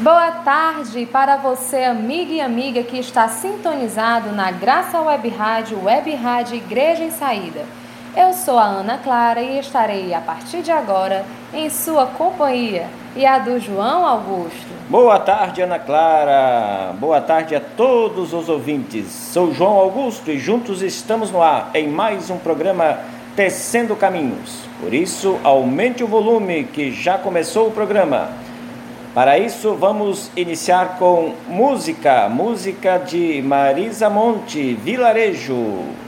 Boa tarde para você, amiga e amiga que está sintonizado na Graça Web Rádio, Web Rádio Igreja em Saída. Eu sou a Ana Clara e estarei a partir de agora em sua companhia e a do João Augusto. Boa tarde, Ana Clara. Boa tarde a todos os ouvintes. Sou João Augusto e juntos estamos no ar em mais um programa Tecendo Caminhos. Por isso, aumente o volume que já começou o programa. Para isso, vamos iniciar com música, música de Marisa Monte, Vilarejo.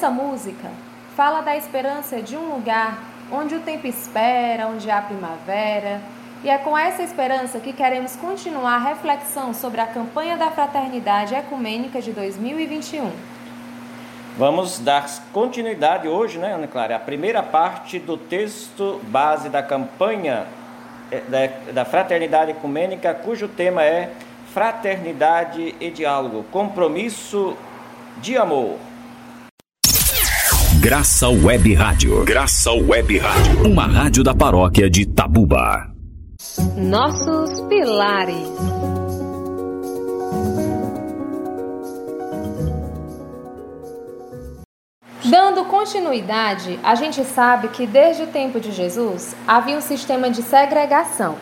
Essa música fala da esperança de um lugar onde o tempo espera, onde há primavera, e é com essa esperança que queremos continuar a reflexão sobre a campanha da Fraternidade Ecumênica de 2021. Vamos dar continuidade hoje, né, Ana Clara? A primeira parte do texto base da campanha eh, da, da Fraternidade Ecumênica, cujo tema é Fraternidade e Diálogo Compromisso de Amor. Graça Web Rádio. Graça Web Rádio. Uma rádio da paróquia de Tabuba. Nossos pilares. Dando continuidade, a gente sabe que desde o tempo de Jesus havia um sistema de segregação.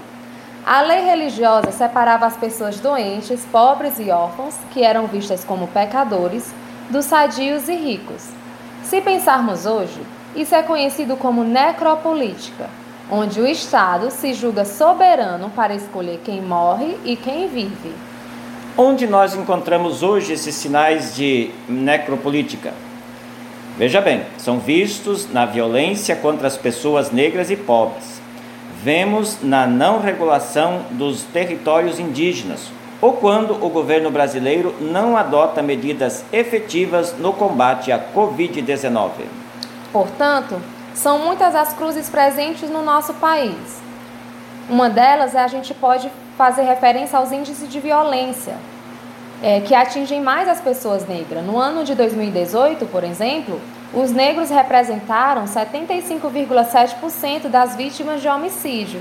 A lei religiosa separava as pessoas doentes, pobres e órfãos, que eram vistas como pecadores, dos sadios e ricos. Se pensarmos hoje, isso é conhecido como necropolítica onde o Estado se julga soberano para escolher quem morre e quem vive. Onde nós encontramos hoje esses sinais de necropolítica? Veja bem, são vistos na violência contra as pessoas negras e pobres. Vemos na não regulação dos territórios indígenas, ou quando o governo brasileiro não adota medidas efetivas no combate à Covid-19. Portanto, são muitas as cruzes presentes no nosso país. Uma delas é a gente pode fazer referência aos índices de violência, é, que atingem mais as pessoas negras. No ano de 2018, por exemplo, os negros representaram 75,7% das vítimas de homicídio.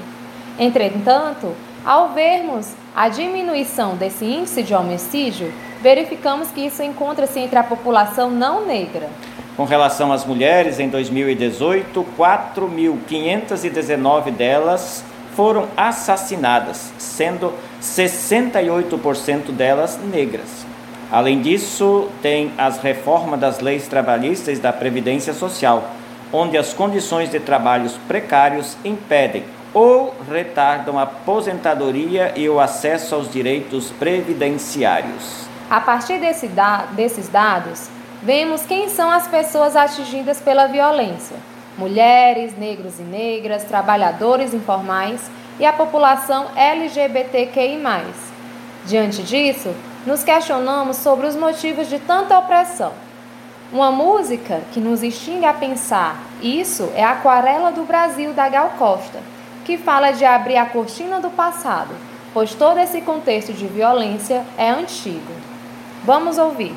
Entretanto, ao vermos a diminuição desse índice de homicídio, verificamos que isso encontra-se entre a população não negra. Com relação às mulheres, em 2018, 4.519 delas foram assassinadas, sendo 68% delas negras. Além disso, tem as reformas das leis trabalhistas e da Previdência Social, onde as condições de trabalhos precários impedem ou retardam a aposentadoria e o acesso aos direitos previdenciários. A partir desse da desses dados, vemos quem são as pessoas atingidas pela violência: mulheres, negros e negras, trabalhadores informais e a população LGBTQI. Diante disso, nos questionamos sobre os motivos de tanta opressão. Uma música que nos instiga a pensar isso é Aquarela do Brasil da Gal Costa, que fala de abrir a cortina do passado, pois todo esse contexto de violência é antigo. Vamos ouvir.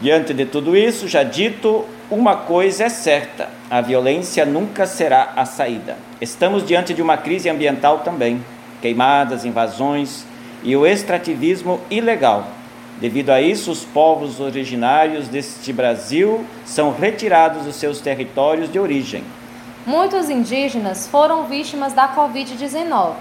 Diante de tudo isso, já dito, uma coisa é certa: a violência nunca será a saída. Estamos diante de uma crise ambiental também, queimadas, invasões e o extrativismo ilegal. Devido a isso, os povos originários deste Brasil são retirados dos seus territórios de origem. Muitos indígenas foram vítimas da Covid-19,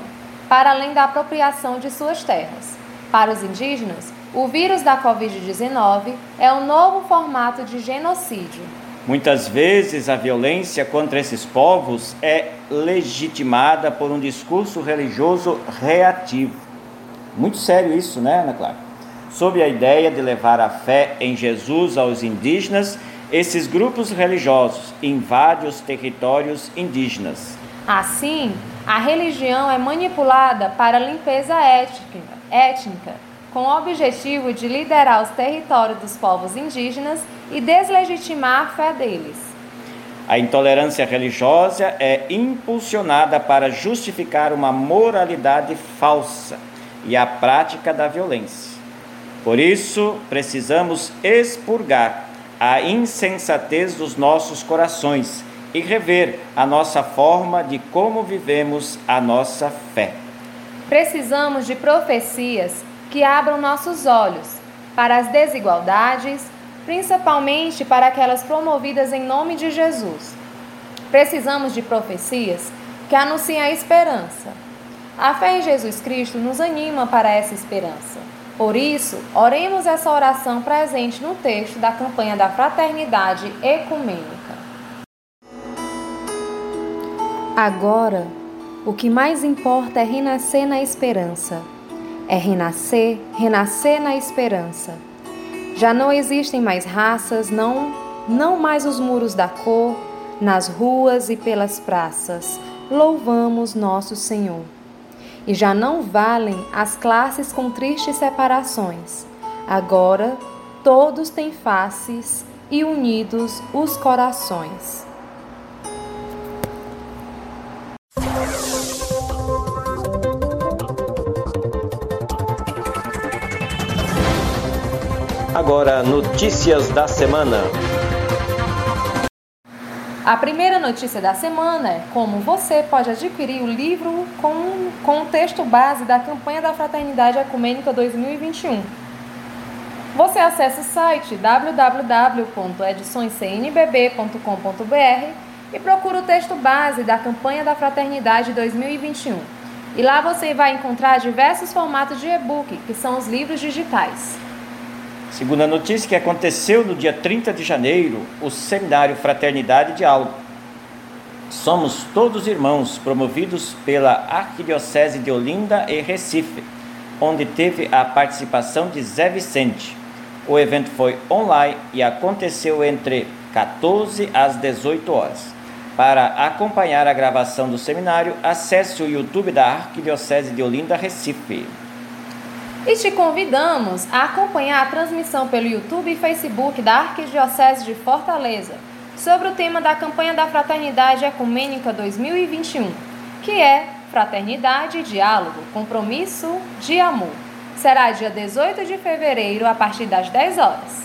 para além da apropriação de suas terras. Para os indígenas, o vírus da Covid-19 é um novo formato de genocídio. Muitas vezes a violência contra esses povos é legitimada por um discurso religioso reativo. Muito sério isso, né, Ana Clara? Sob a ideia de levar a fé em Jesus aos indígenas, esses grupos religiosos invadem os territórios indígenas. Assim, a religião é manipulada para limpeza étnica, étnica com o objetivo de liderar os territórios dos povos indígenas e deslegitimar a fé deles. A intolerância religiosa é impulsionada para justificar uma moralidade falsa e a prática da violência. Por isso, precisamos expurgar a insensatez dos nossos corações e rever a nossa forma de como vivemos a nossa fé. Precisamos de profecias que abram nossos olhos para as desigualdades, principalmente para aquelas promovidas em nome de Jesus. Precisamos de profecias que anunciem a esperança. A fé em Jesus Cristo nos anima para essa esperança. Por isso, oremos essa oração presente no texto da campanha da Fraternidade Ecumênica. Agora, o que mais importa é renascer na esperança é renascer, renascer na esperança. Já não existem mais raças, não, não mais os muros da cor, nas ruas e pelas praças. Louvamos nosso Senhor. E já não valem as classes com tristes separações. Agora todos têm faces e unidos os corações. Agora, notícias da semana. A primeira notícia da semana é como você pode adquirir o livro com, com o texto base da campanha da Fraternidade Ecumênica 2021. Você acessa o site www.ediçõescnbb.com.br e procura o texto base da campanha da Fraternidade 2021. E lá você vai encontrar diversos formatos de e-book, que são os livros digitais. Segunda notícia que aconteceu no dia 30 de janeiro, o seminário Fraternidade e Diálogo. Somos Todos Irmãos, promovidos pela Arquidiocese de Olinda e Recife, onde teve a participação de Zé Vicente. O evento foi online e aconteceu entre 14 às 18 horas. Para acompanhar a gravação do seminário, acesse o YouTube da Arquidiocese de Olinda, Recife. E te convidamos a acompanhar a transmissão pelo YouTube e Facebook da Arquidiocese de Fortaleza sobre o tema da campanha da Fraternidade Ecumênica 2021, que é Fraternidade Diálogo, Compromisso de Amor. Será dia 18 de fevereiro, a partir das 10 horas.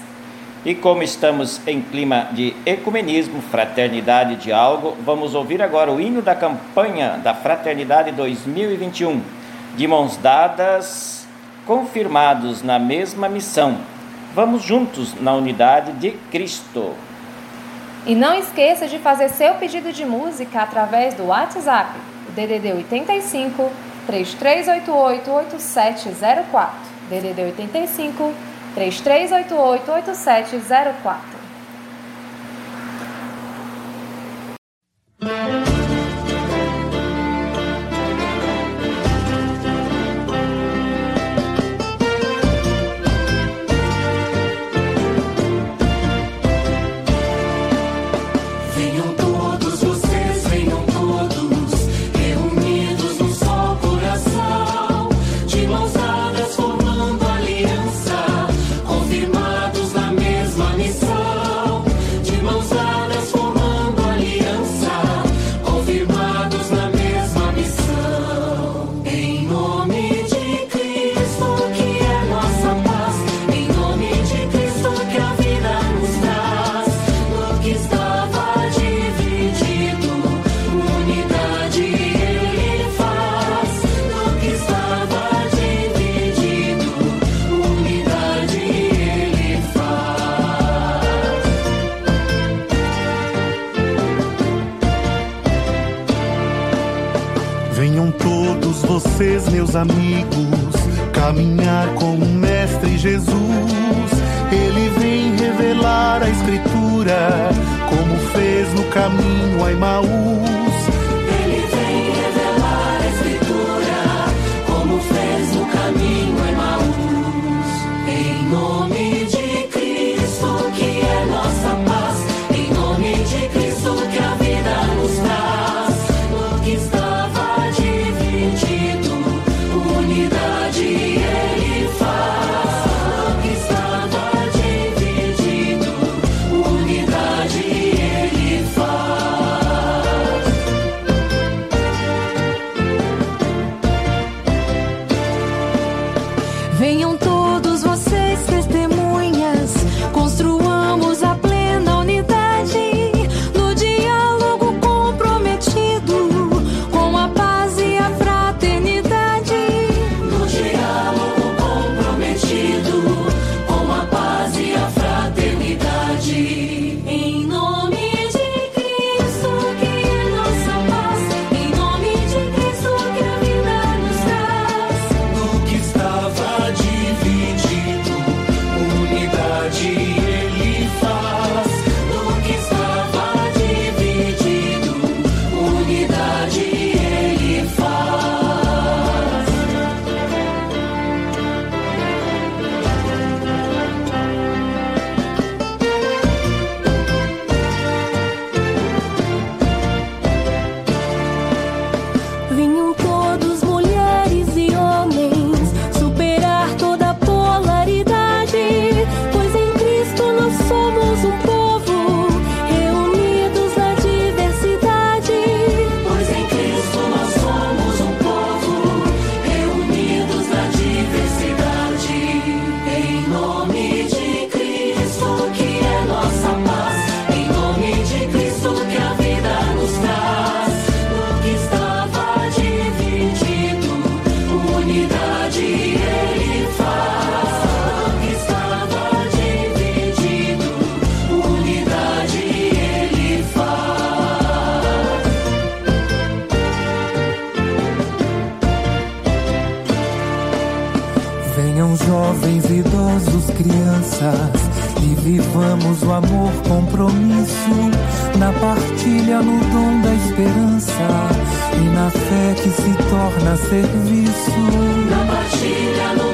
E como estamos em clima de ecumenismo, fraternidade e diálogo, vamos ouvir agora o hino da campanha da Fraternidade 2021. De mãos dadas, confirmados na mesma missão. Vamos juntos na unidade de Cristo. E não esqueça de fazer seu pedido de música através do WhatsApp, DDD 85 3388 8704. DDD 85 3388 8704. meus amigos, caminhar com o Mestre Jesus. Ele vem revelar a Escritura, como fez no caminho a Emaús. Ele vem revelar a Escritura, como fez no caminho Venham jovens, idosos, crianças e vivamos o amor compromisso na partilha no dom da esperança e na fé que se torna serviço. Na partilha no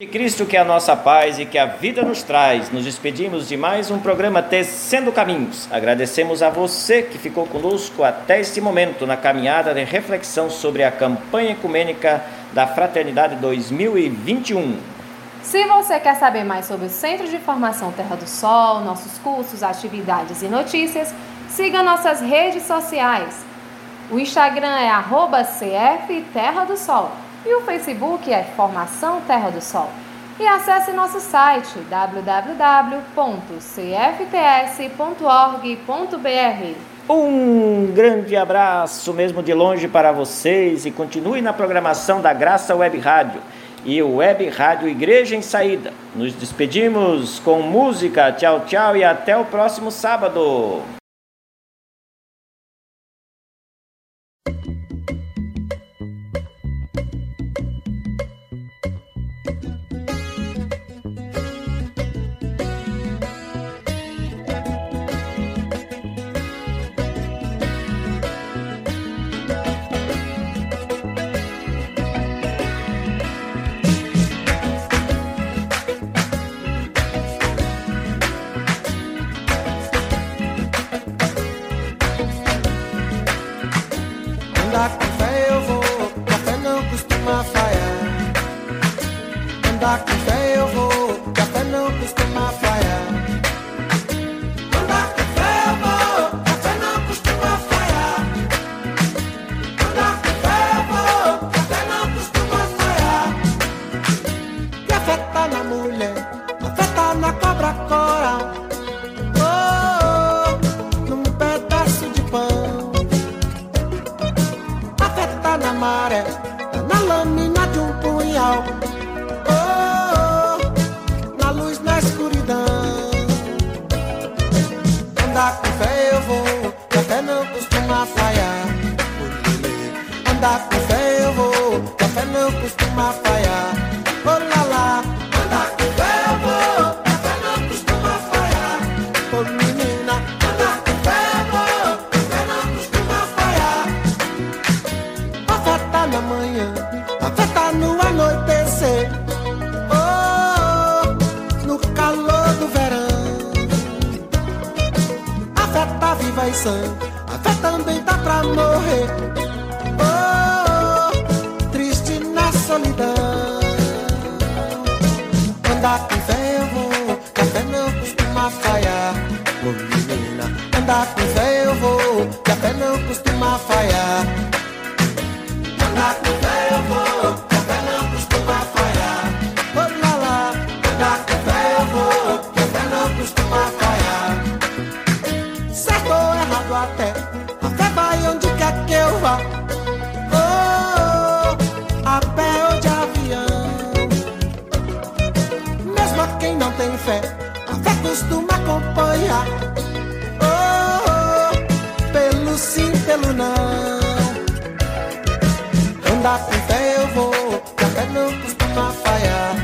De Cristo que é a nossa paz e que a vida nos traz, nos despedimos de mais um programa Tecendo Caminhos. Agradecemos a você que ficou conosco até este momento na caminhada de reflexão sobre a campanha ecumênica da Fraternidade 2021. Se você quer saber mais sobre o Centro de Formação Terra do Sol, nossos cursos, atividades e notícias, siga nossas redes sociais. O Instagram é CF Terra do Sol e o Facebook é Formação Terra do Sol. E acesse nosso site www.cfts.org.br. Um grande abraço mesmo de longe para vocês e continue na programação da Graça Web Rádio e o Web Rádio Igreja em Saída. Nos despedimos com música. Tchau, tchau e até o próximo sábado. Tá na mulher, a fé tá na cobra coral. Sã, a fé também tá pra morrer. Oh, triste na solidão. Andar com fé eu vou, que a fé não costuma falhar. Ô menina, andar com fé eu vou, que a fé não costuma falhar. Pelo não. Andar com fé eu vou, que a fé não costuma falhar.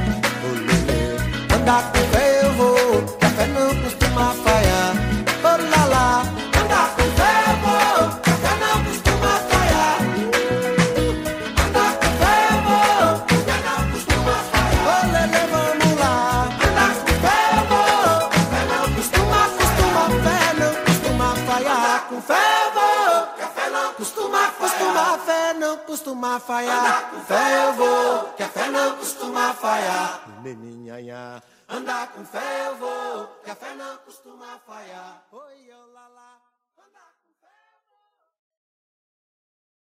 Andar com and